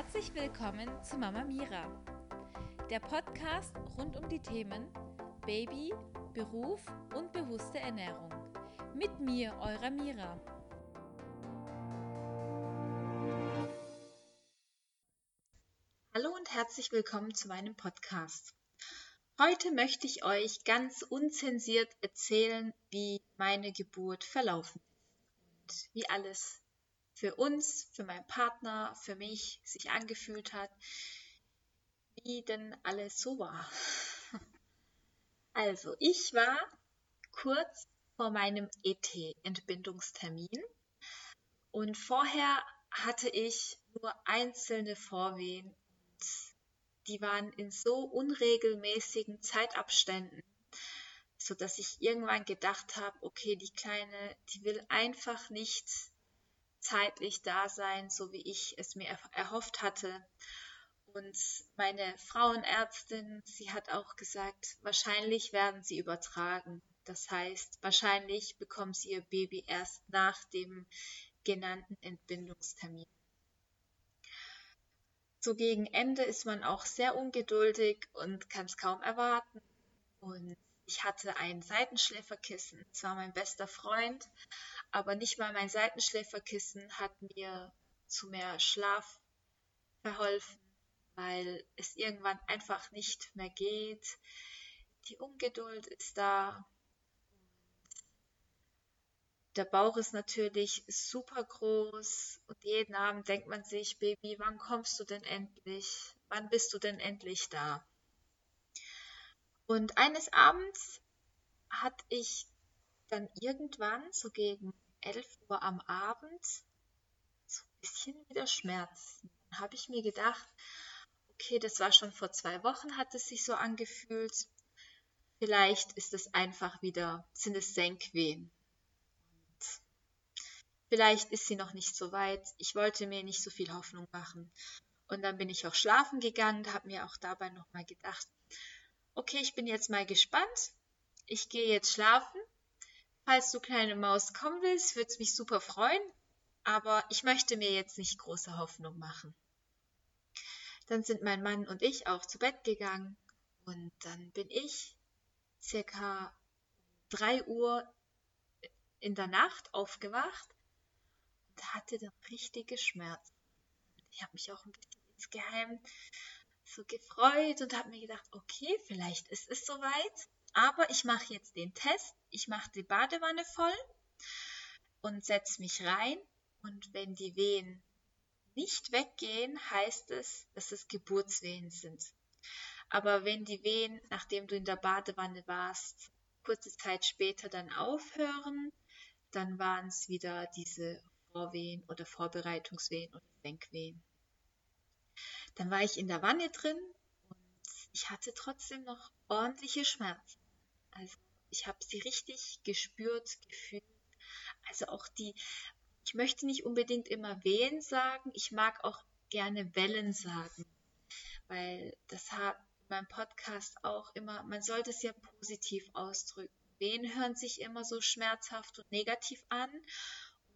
Herzlich willkommen zu Mama Mira, der Podcast rund um die Themen Baby, Beruf und bewusste Ernährung. Mit mir, eurer Mira. Hallo und herzlich willkommen zu meinem Podcast. Heute möchte ich euch ganz unzensiert erzählen, wie meine Geburt verlaufen ist und wie alles für uns, für meinen Partner, für mich sich angefühlt hat, wie denn alles so war. Also, ich war kurz vor meinem ET-Entbindungstermin und vorher hatte ich nur einzelne Vorwehen die waren in so unregelmäßigen Zeitabständen, so dass ich irgendwann gedacht habe, okay, die Kleine, die will einfach nicht zeitlich da sein, so wie ich es mir erhofft hatte. Und meine Frauenärztin, sie hat auch gesagt, wahrscheinlich werden sie übertragen. Das heißt, wahrscheinlich bekommen sie ihr Baby erst nach dem genannten Entbindungstermin. So gegen Ende ist man auch sehr ungeduldig und kann es kaum erwarten. Und ich hatte ein Seitenschläferkissen. Es war mein bester Freund, aber nicht mal mein Seitenschläferkissen hat mir zu mehr Schlaf verholfen, weil es irgendwann einfach nicht mehr geht. Die Ungeduld ist da. Der Bauch ist natürlich super groß und jeden Abend denkt man sich, Baby, wann kommst du denn endlich? Wann bist du denn endlich da? Und eines Abends hatte ich dann irgendwann so gegen 11 Uhr am Abend so ein bisschen wieder Schmerzen. Dann habe ich mir gedacht, okay, das war schon vor zwei Wochen, hat es sich so angefühlt. Vielleicht ist es einfach wieder, sind es Senkwehen. Und vielleicht ist sie noch nicht so weit. Ich wollte mir nicht so viel Hoffnung machen. Und dann bin ich auch schlafen gegangen, habe mir auch dabei nochmal gedacht, okay, ich bin jetzt mal gespannt. Ich gehe jetzt schlafen Falls du kleine Maus kommen willst, würde es mich super freuen, aber ich möchte mir jetzt nicht große Hoffnung machen. Dann sind mein Mann und ich auch zu Bett gegangen und dann bin ich circa 3 Uhr in der Nacht aufgewacht und hatte dann richtige Schmerzen. Ich habe mich auch ein bisschen insgeheim so gefreut und habe mir gedacht, okay, vielleicht ist es soweit. Aber ich mache jetzt den Test. Ich mache die Badewanne voll und setze mich rein. Und wenn die Wehen nicht weggehen, heißt es, dass es Geburtswehen sind. Aber wenn die Wehen, nachdem du in der Badewanne warst, kurze Zeit später dann aufhören, dann waren es wieder diese Vorwehen oder Vorbereitungswehen oder Denkwehen. Dann war ich in der Wanne drin ich hatte trotzdem noch ordentliche Schmerzen. Also ich habe sie richtig gespürt, gefühlt. Also auch die, ich möchte nicht unbedingt immer Wehen sagen, ich mag auch gerne Wellen sagen, weil das hat in meinem Podcast auch immer, man sollte es ja positiv ausdrücken. Wehen hören sich immer so schmerzhaft und negativ an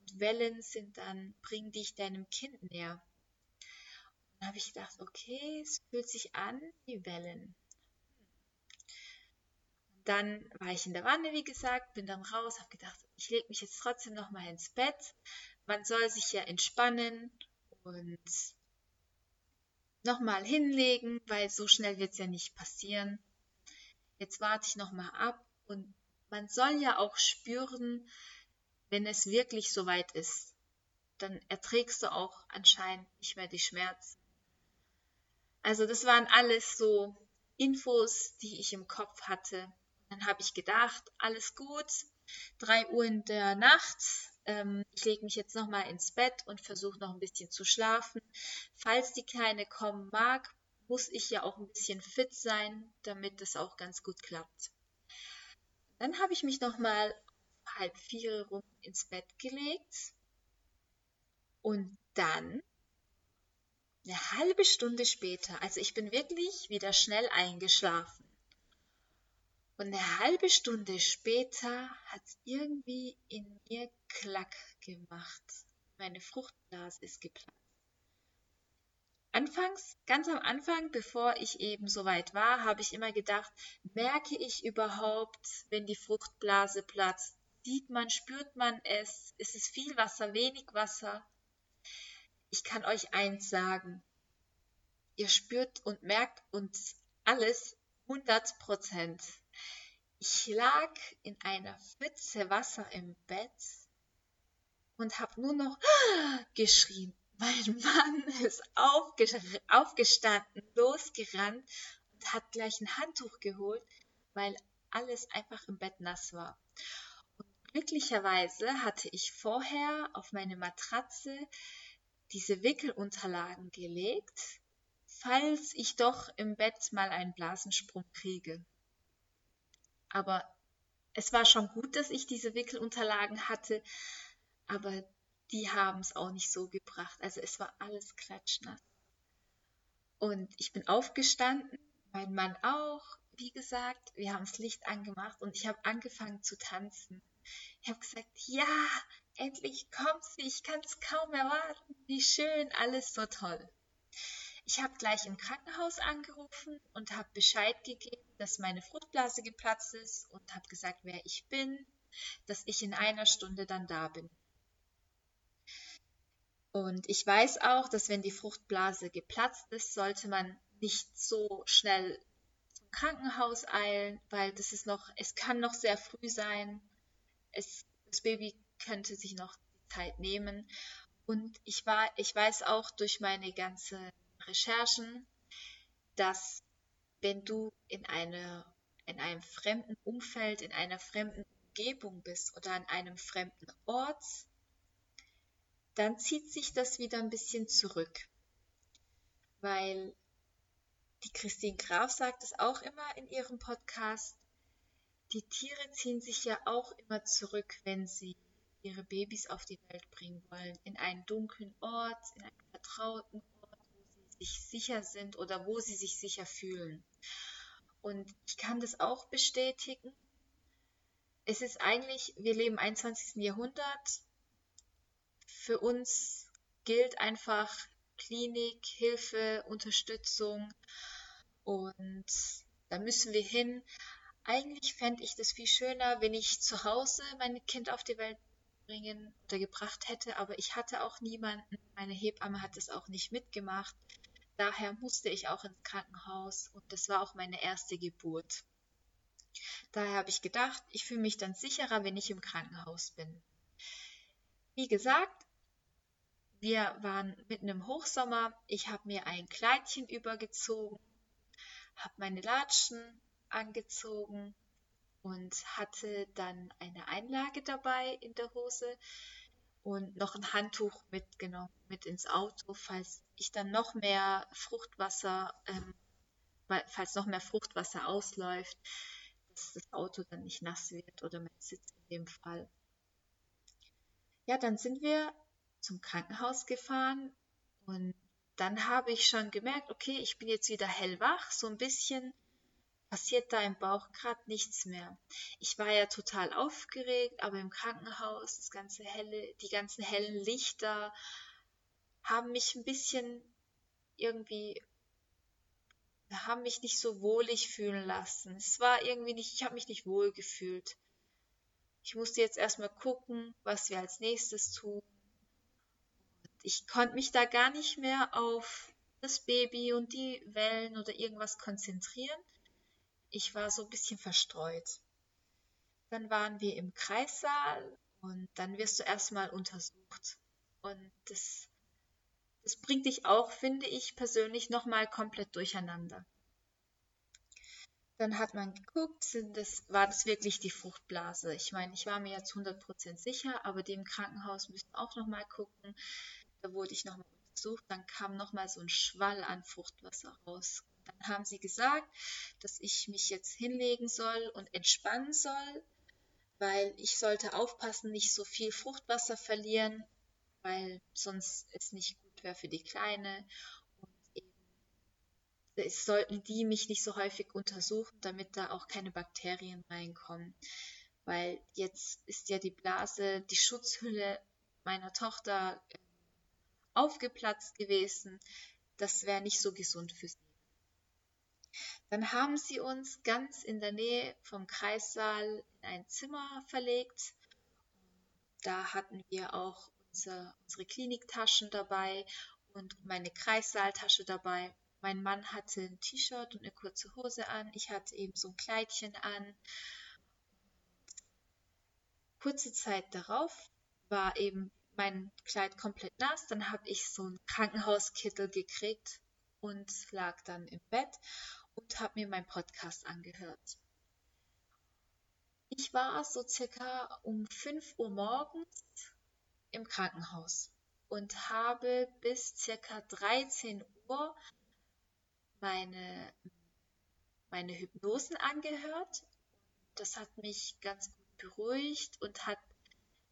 und Wellen sind dann, bringen dich deinem Kind näher. Dann habe ich gedacht, okay, es fühlt sich an wie Wellen. Dann war ich in der Wanne, wie gesagt, bin dann raus, habe gedacht, ich lege mich jetzt trotzdem noch mal ins Bett. Man soll sich ja entspannen und nochmal hinlegen, weil so schnell wird es ja nicht passieren. Jetzt warte ich nochmal ab und man soll ja auch spüren, wenn es wirklich soweit ist, dann erträgst du auch anscheinend nicht mehr die Schmerzen. Also das waren alles so Infos, die ich im Kopf hatte. Dann habe ich gedacht, alles gut, drei Uhr in der Nacht, ähm, ich lege mich jetzt nochmal ins Bett und versuche noch ein bisschen zu schlafen. Falls die Kleine kommen mag, muss ich ja auch ein bisschen fit sein, damit das auch ganz gut klappt. Dann habe ich mich nochmal halb vier rum ins Bett gelegt und dann eine halbe Stunde später, also ich bin wirklich wieder schnell eingeschlafen. Und eine halbe Stunde später hat es irgendwie in mir Klack gemacht. Meine Fruchtblase ist geplatzt. anfangs, ganz am Anfang, bevor ich eben so weit war, habe ich immer gedacht, merke ich überhaupt, wenn die Fruchtblase platzt? Sieht man, spürt man es? Ist es viel Wasser, wenig Wasser? Ich kann euch eins sagen. Ihr spürt und merkt uns alles 100 Prozent. Ich lag in einer Pfütze Wasser im Bett und habe nur noch geschrien. Mein Mann ist aufgestanden, losgerannt und hat gleich ein Handtuch geholt, weil alles einfach im Bett nass war. Und glücklicherweise hatte ich vorher auf meine Matratze diese Wickelunterlagen gelegt, falls ich doch im Bett mal einen Blasensprung kriege. Aber es war schon gut, dass ich diese Wickelunterlagen hatte, aber die haben es auch nicht so gebracht. Also es war alles klatschnass. Und ich bin aufgestanden, mein Mann auch, wie gesagt, wir haben das Licht angemacht und ich habe angefangen zu tanzen. Ich habe gesagt, ja, endlich kommt sie, ich kann es kaum erwarten, wie schön, alles so toll. Ich habe gleich im Krankenhaus angerufen und habe Bescheid gegeben, dass meine Fruchtblase geplatzt ist und habe gesagt, wer ich bin, dass ich in einer Stunde dann da bin. Und ich weiß auch, dass wenn die Fruchtblase geplatzt ist, sollte man nicht so schnell zum Krankenhaus eilen, weil das ist noch, es kann noch sehr früh sein. Es, das Baby könnte sich noch Zeit nehmen. Und ich war, ich weiß auch durch meine ganzen Recherchen, dass wenn du in einer, in einem fremden Umfeld, in einer fremden Umgebung bist oder an einem fremden Ort, dann zieht sich das wieder ein bisschen zurück. Weil die Christine Graf sagt es auch immer in ihrem Podcast, die Tiere ziehen sich ja auch immer zurück, wenn sie ihre Babys auf die Welt bringen wollen. In einen dunklen Ort, in einen vertrauten sich sicher sind oder wo sie sich sicher fühlen. Und ich kann das auch bestätigen. Es ist eigentlich, wir leben im 21. Jahrhundert für uns gilt einfach Klinik, Hilfe, Unterstützung und da müssen wir hin. Eigentlich fände ich das viel schöner, wenn ich zu Hause mein Kind auf die Welt bringen oder gebracht hätte, aber ich hatte auch niemanden. Meine Hebamme hat es auch nicht mitgemacht. Daher musste ich auch ins Krankenhaus und das war auch meine erste Geburt. Daher habe ich gedacht, ich fühle mich dann sicherer, wenn ich im Krankenhaus bin. Wie gesagt, wir waren mitten im Hochsommer. Ich habe mir ein Kleidchen übergezogen, habe meine Latschen angezogen und hatte dann eine Einlage dabei in der Hose und noch ein Handtuch mitgenommen mit ins Auto, falls ich dann noch mehr Fruchtwasser, ähm, falls noch mehr Fruchtwasser ausläuft, dass das Auto dann nicht nass wird oder mein Sitz in dem Fall. Ja, dann sind wir zum Krankenhaus gefahren und dann habe ich schon gemerkt, okay, ich bin jetzt wieder hellwach, so ein bisschen passiert da im Bauch gerade nichts mehr. Ich war ja total aufgeregt, aber im Krankenhaus, das ganze helle, die ganzen hellen Lichter haben mich ein bisschen irgendwie haben mich nicht so wohlig fühlen lassen. Es war irgendwie nicht, ich habe mich nicht wohl gefühlt. Ich musste jetzt erstmal gucken, was wir als nächstes tun ich konnte mich da gar nicht mehr auf das Baby und die Wellen oder irgendwas konzentrieren. Ich war so ein bisschen verstreut. Dann waren wir im Kreissaal und dann wirst du erstmal untersucht. Und das, das bringt dich auch, finde ich persönlich, nochmal komplett durcheinander. Dann hat man geguckt, sind das, war das wirklich die Fruchtblase? Ich meine, ich war mir jetzt 100% sicher, aber die im Krankenhaus müssen auch nochmal gucken. Da wurde ich nochmal untersucht, dann kam nochmal so ein Schwall an Fruchtwasser raus. Dann haben sie gesagt, dass ich mich jetzt hinlegen soll und entspannen soll, weil ich sollte aufpassen, nicht so viel Fruchtwasser verlieren, weil sonst es nicht gut wäre für die Kleine. Und eben, es sollten die mich nicht so häufig untersuchen, damit da auch keine Bakterien reinkommen. Weil jetzt ist ja die Blase, die Schutzhülle meiner Tochter aufgeplatzt gewesen. das wäre nicht so gesund für sie. Dann haben sie uns ganz in der Nähe vom Kreissaal in ein Zimmer verlegt. Da hatten wir auch unser, unsere Kliniktaschen dabei und meine Kreissaaltasche dabei. Mein Mann hatte ein T-Shirt und eine kurze Hose an. Ich hatte eben so ein Kleidchen an. Kurze Zeit darauf war eben mein Kleid komplett nass. Dann habe ich so einen Krankenhauskittel gekriegt und lag dann im Bett und habe mir meinen Podcast angehört. Ich war so circa um 5 Uhr morgens im Krankenhaus und habe bis circa 13 Uhr meine, meine Hypnosen angehört. Das hat mich ganz gut beruhigt und hat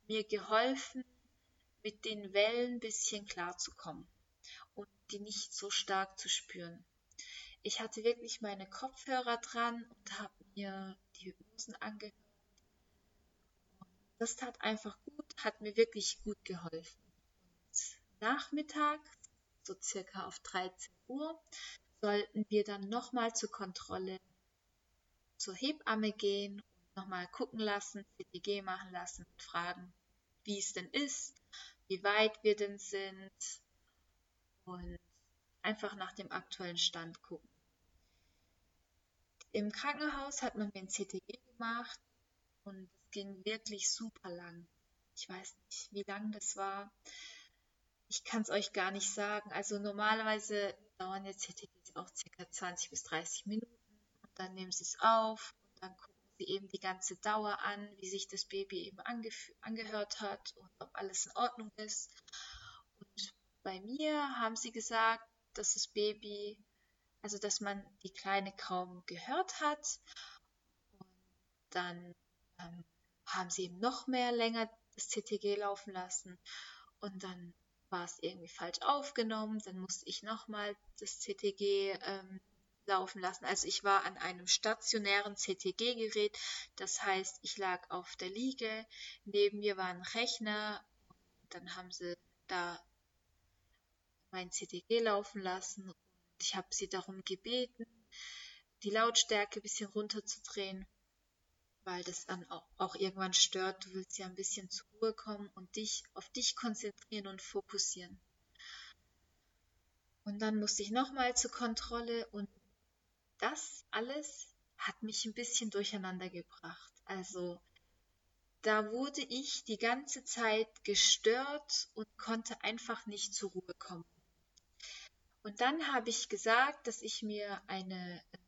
mir geholfen, mit den Wellen ein bisschen klarzukommen und die nicht so stark zu spüren. Ich hatte wirklich meine Kopfhörer dran und habe mir die Hypnosen angehört. Das tat einfach gut, hat mir wirklich gut geholfen. Und Nachmittag, so circa auf 13 Uhr, sollten wir dann nochmal zur Kontrolle zur Hebamme gehen und nochmal gucken lassen, CTG machen lassen fragen, wie es denn ist, wie weit wir denn sind und einfach nach dem aktuellen Stand gucken. Im Krankenhaus hat man mir ein CTG gemacht und es ging wirklich super lang. Ich weiß nicht, wie lang das war. Ich kann es euch gar nicht sagen. Also normalerweise dauern jetzt CTGs auch circa 20 bis 30 Minuten und dann nehmen sie es auf und dann gucken sie eben die ganze Dauer an, wie sich das Baby eben angehört hat und ob alles in Ordnung ist. Und bei mir haben sie gesagt, dass das Baby, also dass man die Kleine kaum gehört hat. Und dann ähm, haben sie eben noch mehr länger das CTG laufen lassen. Und dann war es irgendwie falsch aufgenommen. Dann musste ich nochmal das CTG ähm, laufen lassen. Also ich war an einem stationären CTG-Gerät. Das heißt, ich lag auf der Liege. Neben mir war ein Rechner. Dann haben sie da mein CTG laufen lassen. Ich habe sie darum gebeten, die Lautstärke ein bisschen runterzudrehen, weil das dann auch, auch irgendwann stört. Du willst ja ein bisschen zur Ruhe kommen und dich auf dich konzentrieren und fokussieren. Und dann musste ich nochmal zur Kontrolle und das alles hat mich ein bisschen durcheinander gebracht. Also da wurde ich die ganze Zeit gestört und konnte einfach nicht zur Ruhe kommen. Und dann habe ich gesagt, dass ich mir eine äh,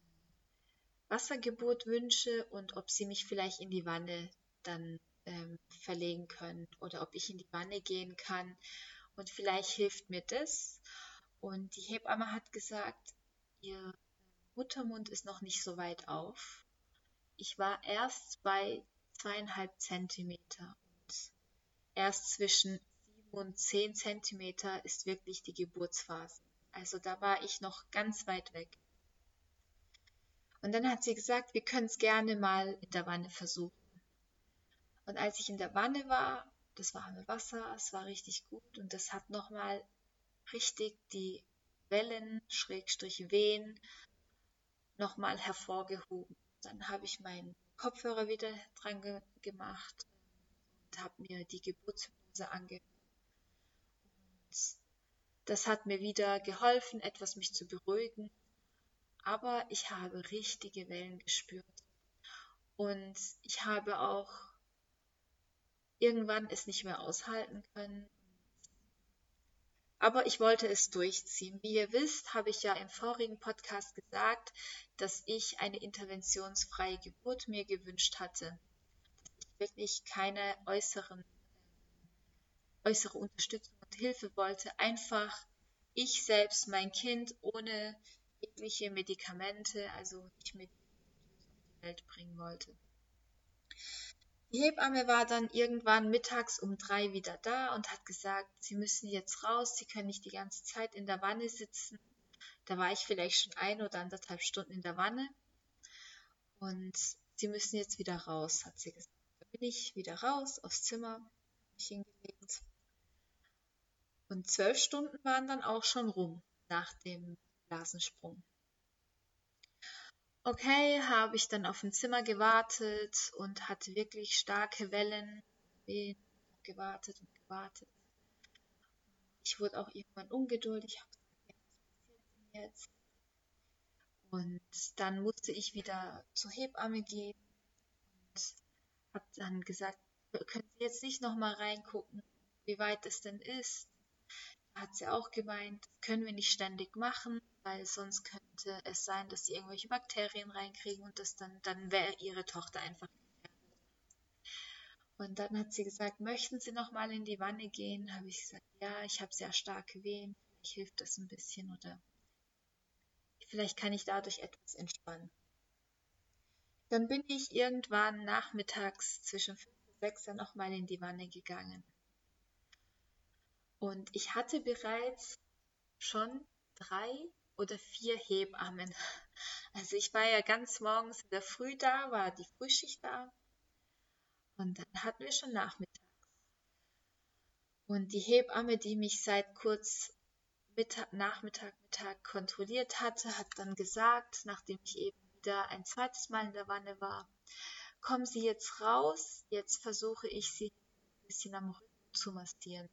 Wassergeburt wünsche und ob sie mich vielleicht in die Wanne dann ähm, verlegen können oder ob ich in die Wanne gehen kann und vielleicht hilft mir das. Und die Hebamme hat gesagt, ihr Muttermund ist noch nicht so weit auf. Ich war erst bei zweieinhalb Zentimeter und erst zwischen sieben und zehn Zentimeter ist wirklich die Geburtsphase. Also da war ich noch ganz weit weg. Und dann hat sie gesagt, wir können es gerne mal in der Wanne versuchen. Und als ich in der Wanne war, das warme Wasser, es war richtig gut und das hat nochmal richtig die Wellen, Schrägstrich Wehen nochmal hervorgehoben. Dann habe ich meinen Kopfhörer wieder dran ge gemacht und habe mir die Geburtshypnose angehört. Das hat mir wieder geholfen, etwas mich zu beruhigen. Aber ich habe richtige Wellen gespürt. Und ich habe auch irgendwann es nicht mehr aushalten können aber ich wollte es durchziehen. Wie ihr wisst, habe ich ja im vorigen Podcast gesagt, dass ich eine interventionsfreie Geburt mir gewünscht hatte. Dass ich wirklich keine äußeren, äußere Unterstützung Hilfe wollte. Einfach ich selbst, mein Kind ohne jegliche Medikamente, also nicht mit die Welt bringen wollte. Die Hebamme war dann irgendwann mittags um drei wieder da und hat gesagt, sie müssen jetzt raus, sie können nicht die ganze Zeit in der Wanne sitzen. Da war ich vielleicht schon ein oder anderthalb Stunden in der Wanne. Und sie müssen jetzt wieder raus, hat sie gesagt. Da bin ich wieder raus aufs Zimmer, mich hingelegt. Und zwölf Stunden waren dann auch schon rum nach dem Blasensprung. Okay, habe ich dann auf dem Zimmer gewartet und hatte wirklich starke Wellen, gewartet und gewartet. Ich wurde auch irgendwann ungeduldig, jetzt? Und dann musste ich wieder zur Hebamme gehen und habe dann gesagt, können Sie jetzt nicht nochmal reingucken, wie weit es denn ist? Hat sie auch gemeint, können wir nicht ständig machen, weil sonst könnte es sein, dass sie irgendwelche Bakterien reinkriegen und das dann, dann wäre ihre Tochter einfach. Und dann hat sie gesagt, möchten Sie nochmal in die Wanne gehen? Habe ich gesagt, ja, ich habe sehr starke Wehen, vielleicht hilft das ein bisschen oder vielleicht kann ich dadurch etwas entspannen. Dann bin ich irgendwann nachmittags zwischen 5 und 6 Uhr nochmal in die Wanne gegangen. Und ich hatte bereits schon drei oder vier Hebammen. Also ich war ja ganz morgens in der Früh da, war die Frühschicht da. Und dann hatten wir schon nachmittags. Und die Hebamme, die mich seit kurz Mittag, Nachmittag, Mittag kontrolliert hatte, hat dann gesagt, nachdem ich eben wieder ein zweites Mal in der Wanne war, kommen Sie jetzt raus, jetzt versuche ich Sie ein bisschen am Rücken zu massieren.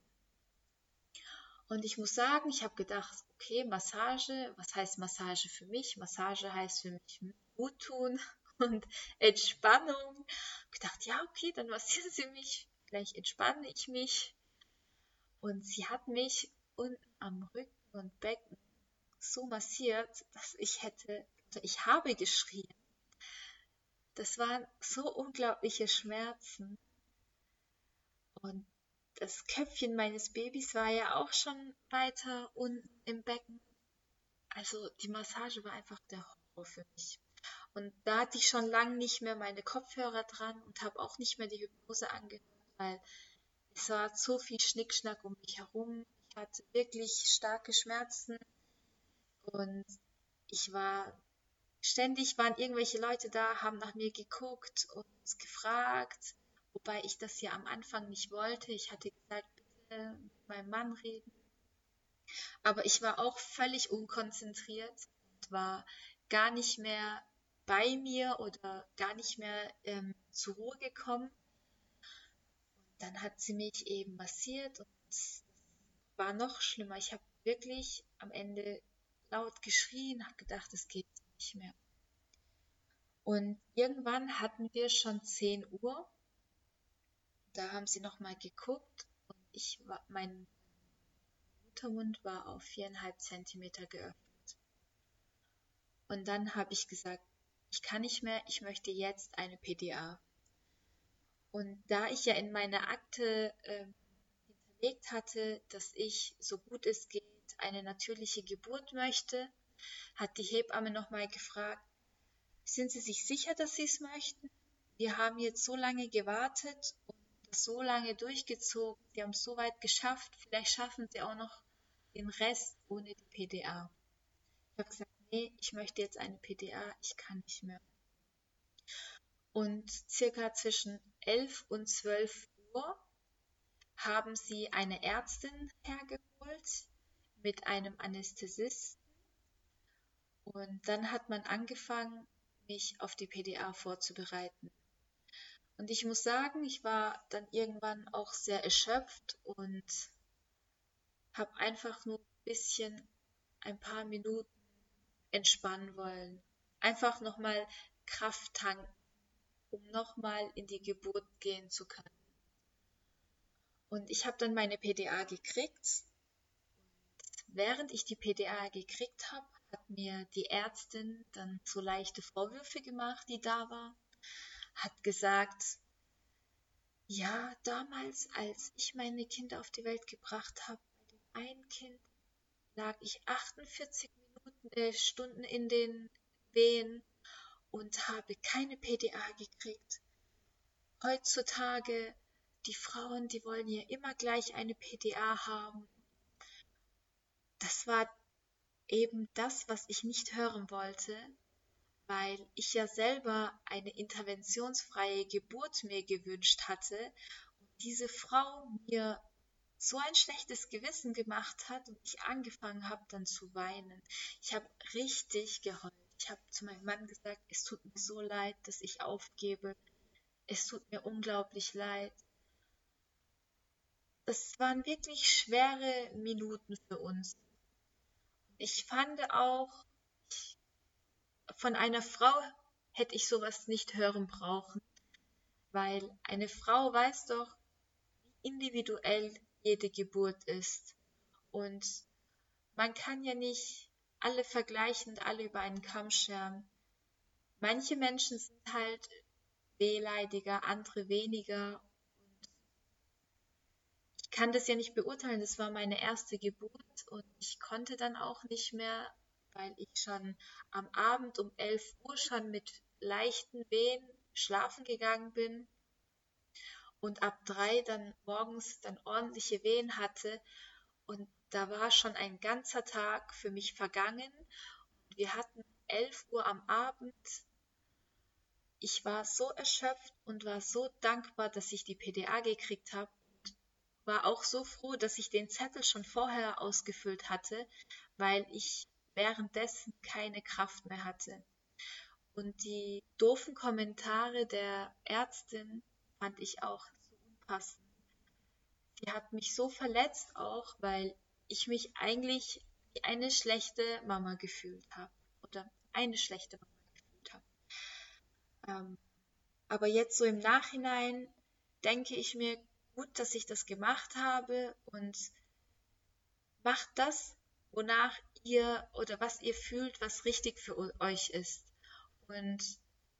Und ich muss sagen, ich habe gedacht, okay, Massage, was heißt Massage für mich? Massage heißt für mich gut tun und Entspannung. Ich gedacht, ja, okay, dann massieren Sie mich, vielleicht entspanne ich mich. Und sie hat mich unten am Rücken und Becken so massiert, dass ich hätte, ich habe geschrien. Das waren so unglaubliche Schmerzen. Und das Köpfchen meines Babys war ja auch schon weiter unten im Becken. Also die Massage war einfach der Horror für mich. Und da hatte ich schon lange nicht mehr meine Kopfhörer dran und habe auch nicht mehr die Hypnose angehört, weil es war so viel Schnickschnack um mich herum. Ich hatte wirklich starke Schmerzen und ich war ständig waren irgendwelche Leute da, haben nach mir geguckt und gefragt wobei ich das ja am Anfang nicht wollte. Ich hatte gesagt, bitte mit meinem Mann reden. Aber ich war auch völlig unkonzentriert und war gar nicht mehr bei mir oder gar nicht mehr ähm, zur Ruhe gekommen. Und dann hat sie mich eben massiert und es war noch schlimmer. Ich habe wirklich am Ende laut geschrien, habe gedacht, es geht nicht mehr. Und irgendwann hatten wir schon 10 Uhr da haben sie nochmal geguckt und ich war, mein Muttermund war auf viereinhalb Zentimeter geöffnet. Und dann habe ich gesagt, ich kann nicht mehr, ich möchte jetzt eine PDA. Und da ich ja in meiner Akte äh, hinterlegt hatte, dass ich so gut es geht eine natürliche Geburt möchte, hat die Hebamme nochmal gefragt, sind Sie sich sicher, dass Sie es möchten? Wir haben jetzt so lange gewartet und so lange durchgezogen, sie haben es so weit geschafft, vielleicht schaffen sie auch noch den Rest ohne die PDA. Ich habe gesagt, nee, ich möchte jetzt eine PDA, ich kann nicht mehr. Und circa zwischen 11 und 12 Uhr haben sie eine Ärztin hergeholt mit einem Anästhesisten. Und dann hat man angefangen, mich auf die PDA vorzubereiten. Und ich muss sagen, ich war dann irgendwann auch sehr erschöpft und habe einfach nur ein bisschen, ein paar Minuten entspannen wollen. Einfach nochmal Kraft tanken, um nochmal in die Geburt gehen zu können. Und ich habe dann meine PDA gekriegt. Und während ich die PDA gekriegt habe, hat mir die Ärztin dann so leichte Vorwürfe gemacht, die da war hat gesagt, ja, damals, als ich meine Kinder auf die Welt gebracht habe, bei dem einen Kind lag ich 48 Minuten, äh, Stunden in den Wehen und habe keine PDA gekriegt. Heutzutage, die Frauen, die wollen ja immer gleich eine PDA haben. Das war eben das, was ich nicht hören wollte, weil ich ja selber eine interventionsfreie Geburt mir gewünscht hatte und diese Frau mir so ein schlechtes Gewissen gemacht hat und ich angefangen habe dann zu weinen. Ich habe richtig geheult. Ich habe zu meinem Mann gesagt, es tut mir so leid, dass ich aufgebe. Es tut mir unglaublich leid. Das waren wirklich schwere Minuten für uns. Ich fand auch, von einer Frau hätte ich sowas nicht hören brauchen, weil eine Frau weiß doch, wie individuell jede Geburt ist. Und man kann ja nicht alle vergleichen und alle über einen Kamm scheren. Manche Menschen sind halt wehleidiger, andere weniger. Und ich kann das ja nicht beurteilen. Das war meine erste Geburt und ich konnte dann auch nicht mehr, weil ich schon am Abend um 11 Uhr schon mit leichten Wehen schlafen gegangen bin und ab drei dann morgens dann ordentliche Wehen hatte und da war schon ein ganzer Tag für mich vergangen. Wir hatten 11 Uhr am Abend. Ich war so erschöpft und war so dankbar, dass ich die PDA gekriegt habe. War auch so froh, dass ich den Zettel schon vorher ausgefüllt hatte, weil ich währenddessen keine Kraft mehr hatte. Und die doofen Kommentare der Ärztin fand ich auch so unpassend. Die hat mich so verletzt auch, weil ich mich eigentlich wie eine schlechte Mama gefühlt habe. Oder eine schlechte Mama gefühlt habe. Ähm, aber jetzt so im Nachhinein denke ich mir, gut, dass ich das gemacht habe und macht das, wonach ihr oder was ihr fühlt, was richtig für euch ist und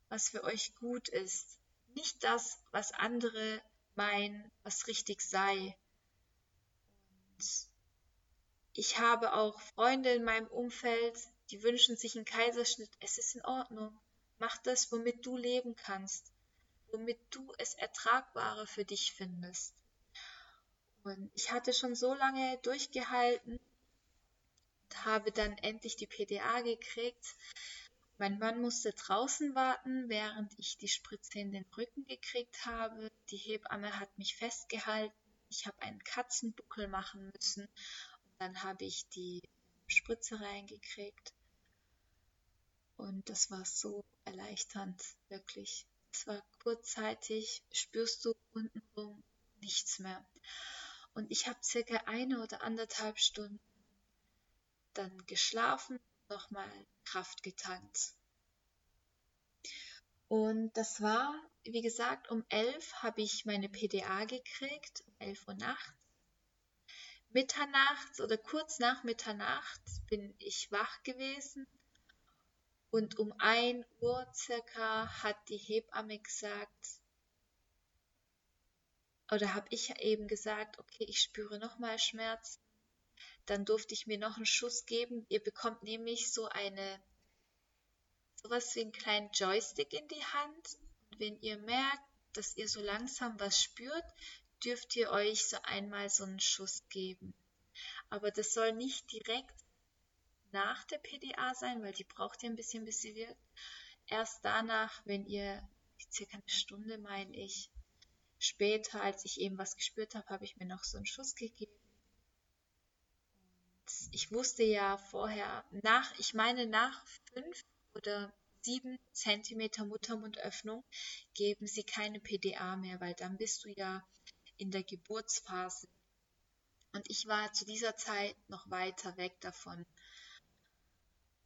was für euch gut ist. Nicht das, was andere meinen, was richtig sei. Und ich habe auch Freunde in meinem Umfeld, die wünschen sich einen Kaiserschnitt. Es ist in Ordnung. Mach das, womit du leben kannst, womit du es ertragbarer für dich findest. Und ich hatte schon so lange durchgehalten habe dann endlich die PDA gekriegt. Mein Mann musste draußen warten, während ich die Spritze in den Rücken gekriegt habe. Die Hebamme hat mich festgehalten. Ich habe einen Katzenbuckel machen müssen und dann habe ich die Spritze reingekriegt. Und das war so erleichternd, wirklich. Es war kurzzeitig, spürst du untenrum nichts mehr. Und ich habe circa eine oder anderthalb Stunden dann geschlafen nochmal Kraft getankt. Und das war, wie gesagt, um elf habe ich meine PDA gekriegt, um elf Uhr nachts. Mitternachts oder kurz nach Mitternacht bin ich wach gewesen und um ein Uhr circa hat die Hebamme gesagt, oder habe ich eben gesagt, okay, ich spüre nochmal Schmerzen dann durfte ich mir noch einen Schuss geben. Ihr bekommt nämlich so eine, sowas wie einen kleinen Joystick in die Hand. Und wenn ihr merkt, dass ihr so langsam was spürt, dürft ihr euch so einmal so einen Schuss geben. Aber das soll nicht direkt nach der PDA sein, weil die braucht ihr ein bisschen, bis sie wirkt. Erst danach, wenn ihr circa eine Stunde, meine ich, später, als ich eben was gespürt habe, habe ich mir noch so einen Schuss gegeben ich wusste ja vorher, nach, ich meine, nach fünf oder sieben Zentimeter Muttermundöffnung geben sie keine PDA mehr, weil dann bist du ja in der Geburtsphase. Und ich war zu dieser Zeit noch weiter weg davon.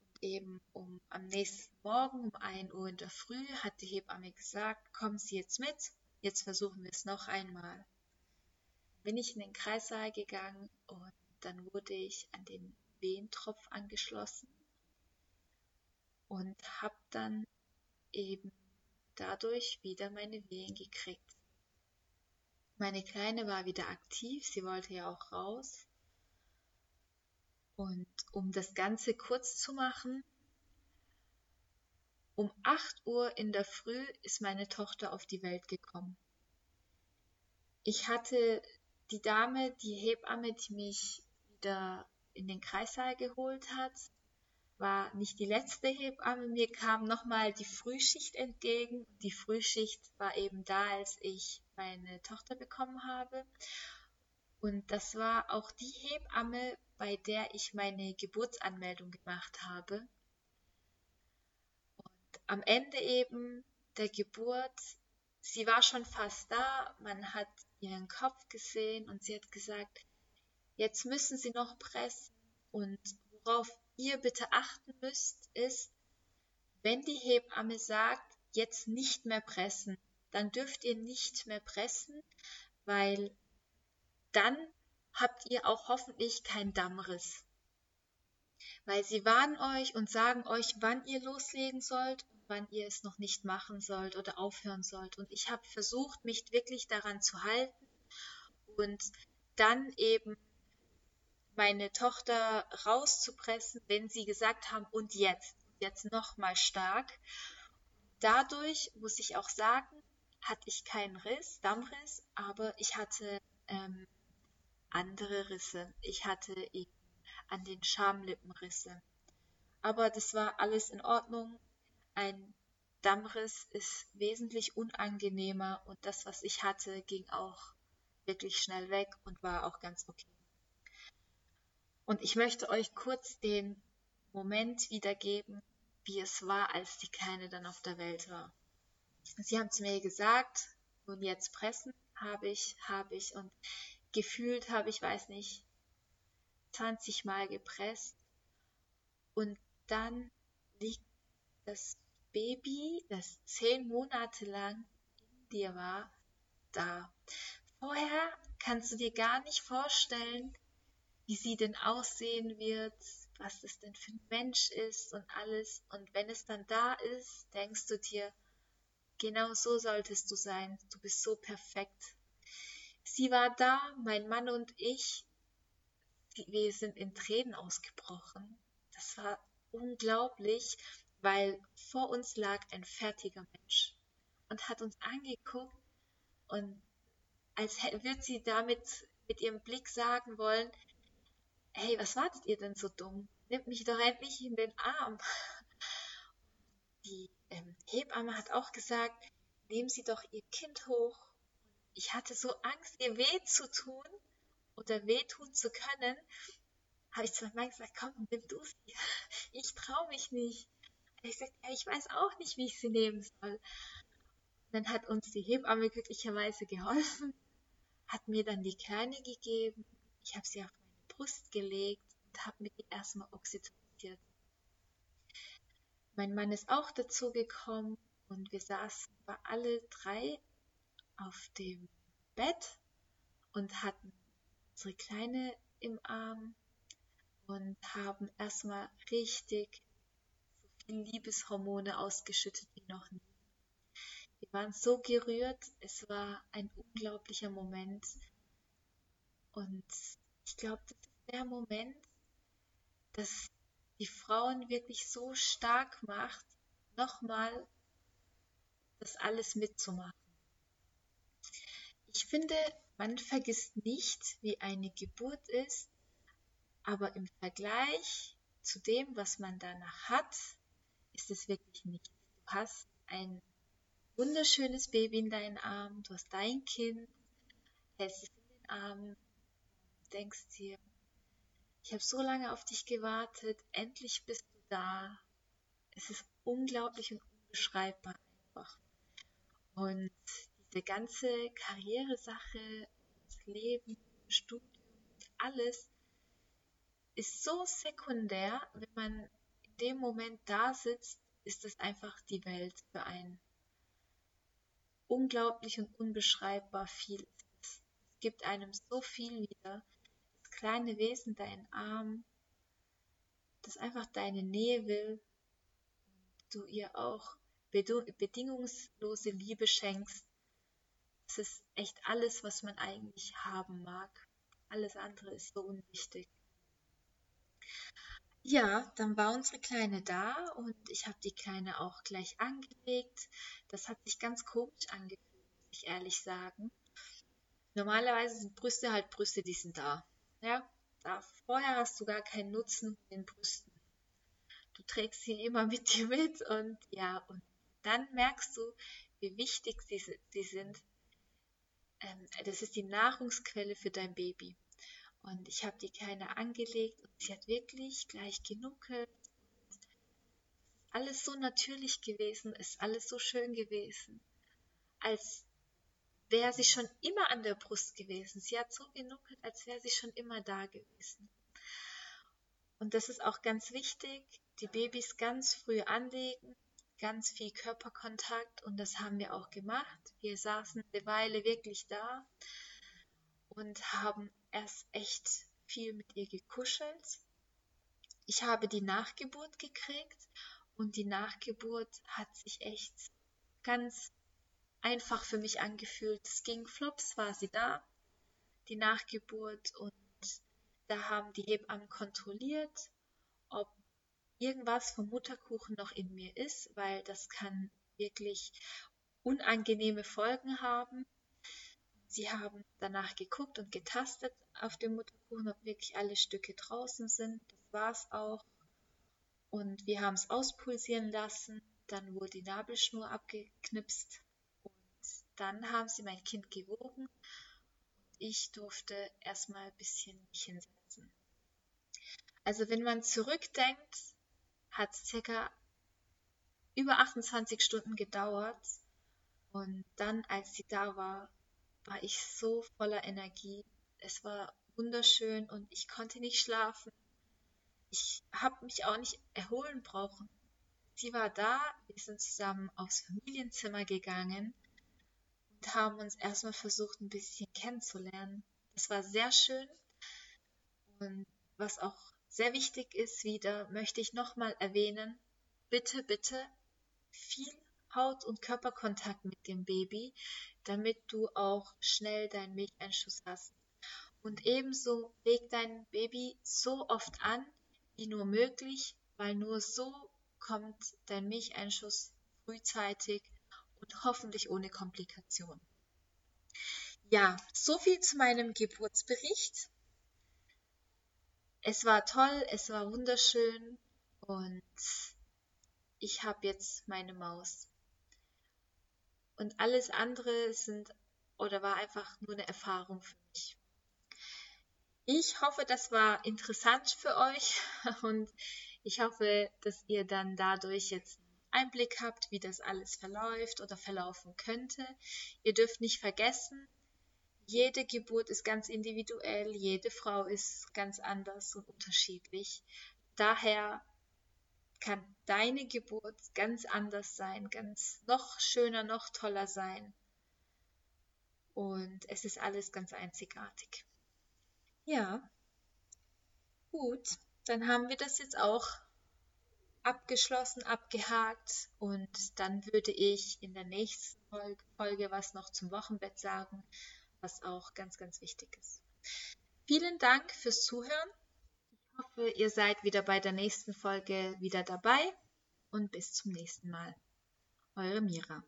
Und eben um am nächsten Morgen um 1 Uhr in der Früh hat die Hebamme gesagt, kommen Sie jetzt mit, jetzt versuchen wir es noch einmal. Bin ich in den Kreissaal gegangen und dann wurde ich an den Wehentropf angeschlossen und habe dann eben dadurch wieder meine Wehen gekriegt. Meine Kleine war wieder aktiv, sie wollte ja auch raus. Und um das Ganze kurz zu machen, um 8 Uhr in der Früh ist meine Tochter auf die Welt gekommen. Ich hatte die Dame, die Hebamme, die mich wieder in den Kreissaal geholt hat, war nicht die letzte Hebamme. Mir kam nochmal die Frühschicht entgegen. Die Frühschicht war eben da, als ich meine Tochter bekommen habe. Und das war auch die Hebamme, bei der ich meine Geburtsanmeldung gemacht habe. Und am Ende eben der Geburt, sie war schon fast da, man hat ihren Kopf gesehen und sie hat gesagt, jetzt müssen Sie noch pressen und worauf ihr bitte achten müsst, ist, wenn die Hebamme sagt, jetzt nicht mehr pressen, dann dürft ihr nicht mehr pressen, weil dann habt ihr auch hoffentlich keinen Dammriss. Weil sie warnen euch und sagen euch, wann ihr loslegen sollt und wann ihr es noch nicht machen sollt oder aufhören sollt. Und ich habe versucht, mich wirklich daran zu halten und dann eben meine Tochter rauszupressen, wenn sie gesagt haben, und jetzt, jetzt nochmal stark. Dadurch muss ich auch sagen, hatte ich keinen Riss, Dammriss, aber ich hatte ähm, andere Risse. Ich hatte eben an den Schamlippen Risse. Aber das war alles in Ordnung. Ein Dammriss ist wesentlich unangenehmer und das, was ich hatte, ging auch wirklich schnell weg und war auch ganz okay. Und ich möchte euch kurz den Moment wiedergeben, wie es war, als die Kleine dann auf der Welt war. Sie haben zu mir gesagt, und jetzt pressen, habe ich, habe ich. Und gefühlt habe ich, weiß nicht, 20 Mal gepresst. Und dann liegt das Baby, das zehn Monate lang in dir war, da. Vorher kannst du dir gar nicht vorstellen, wie sie denn aussehen wird, was es denn für ein Mensch ist und alles. Und wenn es dann da ist, denkst du dir, genau so solltest du sein. Du bist so perfekt. Sie war da, mein Mann und ich. Wir sind in Tränen ausgebrochen. Das war unglaublich, weil vor uns lag ein fertiger Mensch und hat uns angeguckt und als würde sie damit mit ihrem Blick sagen wollen, hey, was wartet ihr denn so dumm? Nehmt mich doch endlich in den Arm. Die ähm, Hebamme hat auch gesagt, nehmen Sie doch Ihr Kind hoch. Ich hatte so Angst, ihr weh zu tun oder wehtun zu können. Habe ich zweimal gesagt, komm, nimm du sie. Ich traue mich nicht. Ich sagte, ja, ich weiß auch nicht, wie ich sie nehmen soll. Dann hat uns die Hebamme glücklicherweise geholfen, hat mir dann die Kleine gegeben. Ich habe sie auf Brust gelegt und habe mit ihr erstmal oxytociert. Mein Mann ist auch dazu gekommen und wir saßen bei alle drei auf dem Bett und hatten unsere Kleine im Arm und haben erstmal richtig so viel Liebeshormone ausgeschüttet wie noch nie. Wir waren so gerührt, es war ein unglaublicher Moment und ich glaube, das ist der Moment, das die Frauen wirklich so stark macht, nochmal das alles mitzumachen. Ich finde, man vergisst nicht, wie eine Geburt ist, aber im Vergleich zu dem, was man danach hat, ist es wirklich nichts. Du hast ein wunderschönes Baby in deinen Armen, du hast dein Kind, hältst es in den Armen, denkst dir, ich habe so lange auf dich gewartet, endlich bist du da. Es ist unglaublich und unbeschreibbar einfach. Und diese ganze Karrieresache, das Leben, Studium, alles ist so sekundär, wenn man in dem Moment da sitzt, ist es einfach die Welt für einen. Unglaublich und unbeschreibbar viel. Es gibt einem so viel wieder kleine Wesen, dein Arm, das einfach deine Nähe will du ihr auch bedingungslose Liebe schenkst. Das ist echt alles, was man eigentlich haben mag. Alles andere ist so unwichtig. Ja, dann war unsere Kleine da und ich habe die Kleine auch gleich angelegt. Das hat sich ganz komisch angefühlt, muss ich ehrlich sagen. Normalerweise sind Brüste halt Brüste, die sind da. Ja, da vorher hast du gar keinen Nutzen von den Brüsten. Du trägst sie immer mit dir mit und ja, und dann merkst du, wie wichtig sie, sie sind. ähm, das ist die Nahrungsquelle für dein Baby. Und ich habe die Kleine angelegt und sie hat wirklich gleich genuckelt. Alles so natürlich gewesen, ist alles so schön gewesen, als wäre sie schon immer an der Brust gewesen. Sie hat so genuckelt, als wäre sie schon immer da gewesen. Und das ist auch ganz wichtig, die Babys ganz früh anlegen, ganz viel Körperkontakt und das haben wir auch gemacht. Wir saßen eine Weile wirklich da und haben erst echt viel mit ihr gekuschelt. Ich habe die Nachgeburt gekriegt und die Nachgeburt hat sich echt ganz einfach für mich angefühlt. Es ging flops, war sie da, die Nachgeburt und da haben die Hebammen kontrolliert, ob irgendwas vom Mutterkuchen noch in mir ist, weil das kann wirklich unangenehme Folgen haben. Sie haben danach geguckt und getastet auf dem Mutterkuchen, ob wirklich alle Stücke draußen sind. Das war es auch. Und wir haben es auspulsieren lassen. Dann wurde die Nabelschnur abgeknipst. Dann haben sie mein Kind gewogen. Und ich durfte erstmal ein bisschen mich hinsetzen. Also wenn man zurückdenkt, hat es circa über 28 Stunden gedauert. Und dann, als sie da war, war ich so voller Energie. Es war wunderschön und ich konnte nicht schlafen. Ich habe mich auch nicht erholen brauchen. Sie war da, wir sind zusammen aufs Familienzimmer gegangen haben uns erstmal versucht, ein bisschen kennenzulernen. Das war sehr schön. Und was auch sehr wichtig ist wieder, möchte ich nochmal erwähnen, bitte, bitte viel Haut- und Körperkontakt mit dem Baby, damit du auch schnell deinen Milcheinschuss hast. Und ebenso leg dein Baby so oft an, wie nur möglich, weil nur so kommt dein Milcheinschuss frühzeitig und hoffentlich ohne Komplikation. Ja, so viel zu meinem Geburtsbericht es war toll, es war wunderschön und ich habe jetzt meine Maus. Und alles andere sind oder war einfach nur eine Erfahrung für mich. Ich hoffe, das war interessant für euch und ich hoffe, dass ihr dann dadurch jetzt Einblick habt, wie das alles verläuft oder verlaufen könnte. Ihr dürft nicht vergessen, jede Geburt ist ganz individuell, jede Frau ist ganz anders und unterschiedlich. Daher kann deine Geburt ganz anders sein, ganz noch schöner, noch toller sein. Und es ist alles ganz einzigartig. Ja, gut, dann haben wir das jetzt auch abgeschlossen, abgehakt und dann würde ich in der nächsten Folge was noch zum Wochenbett sagen was auch ganz, ganz wichtig ist. Vielen Dank fürs Zuhören. Ich hoffe, ihr seid wieder bei der nächsten Folge wieder dabei und bis zum nächsten Mal. Eure Mira.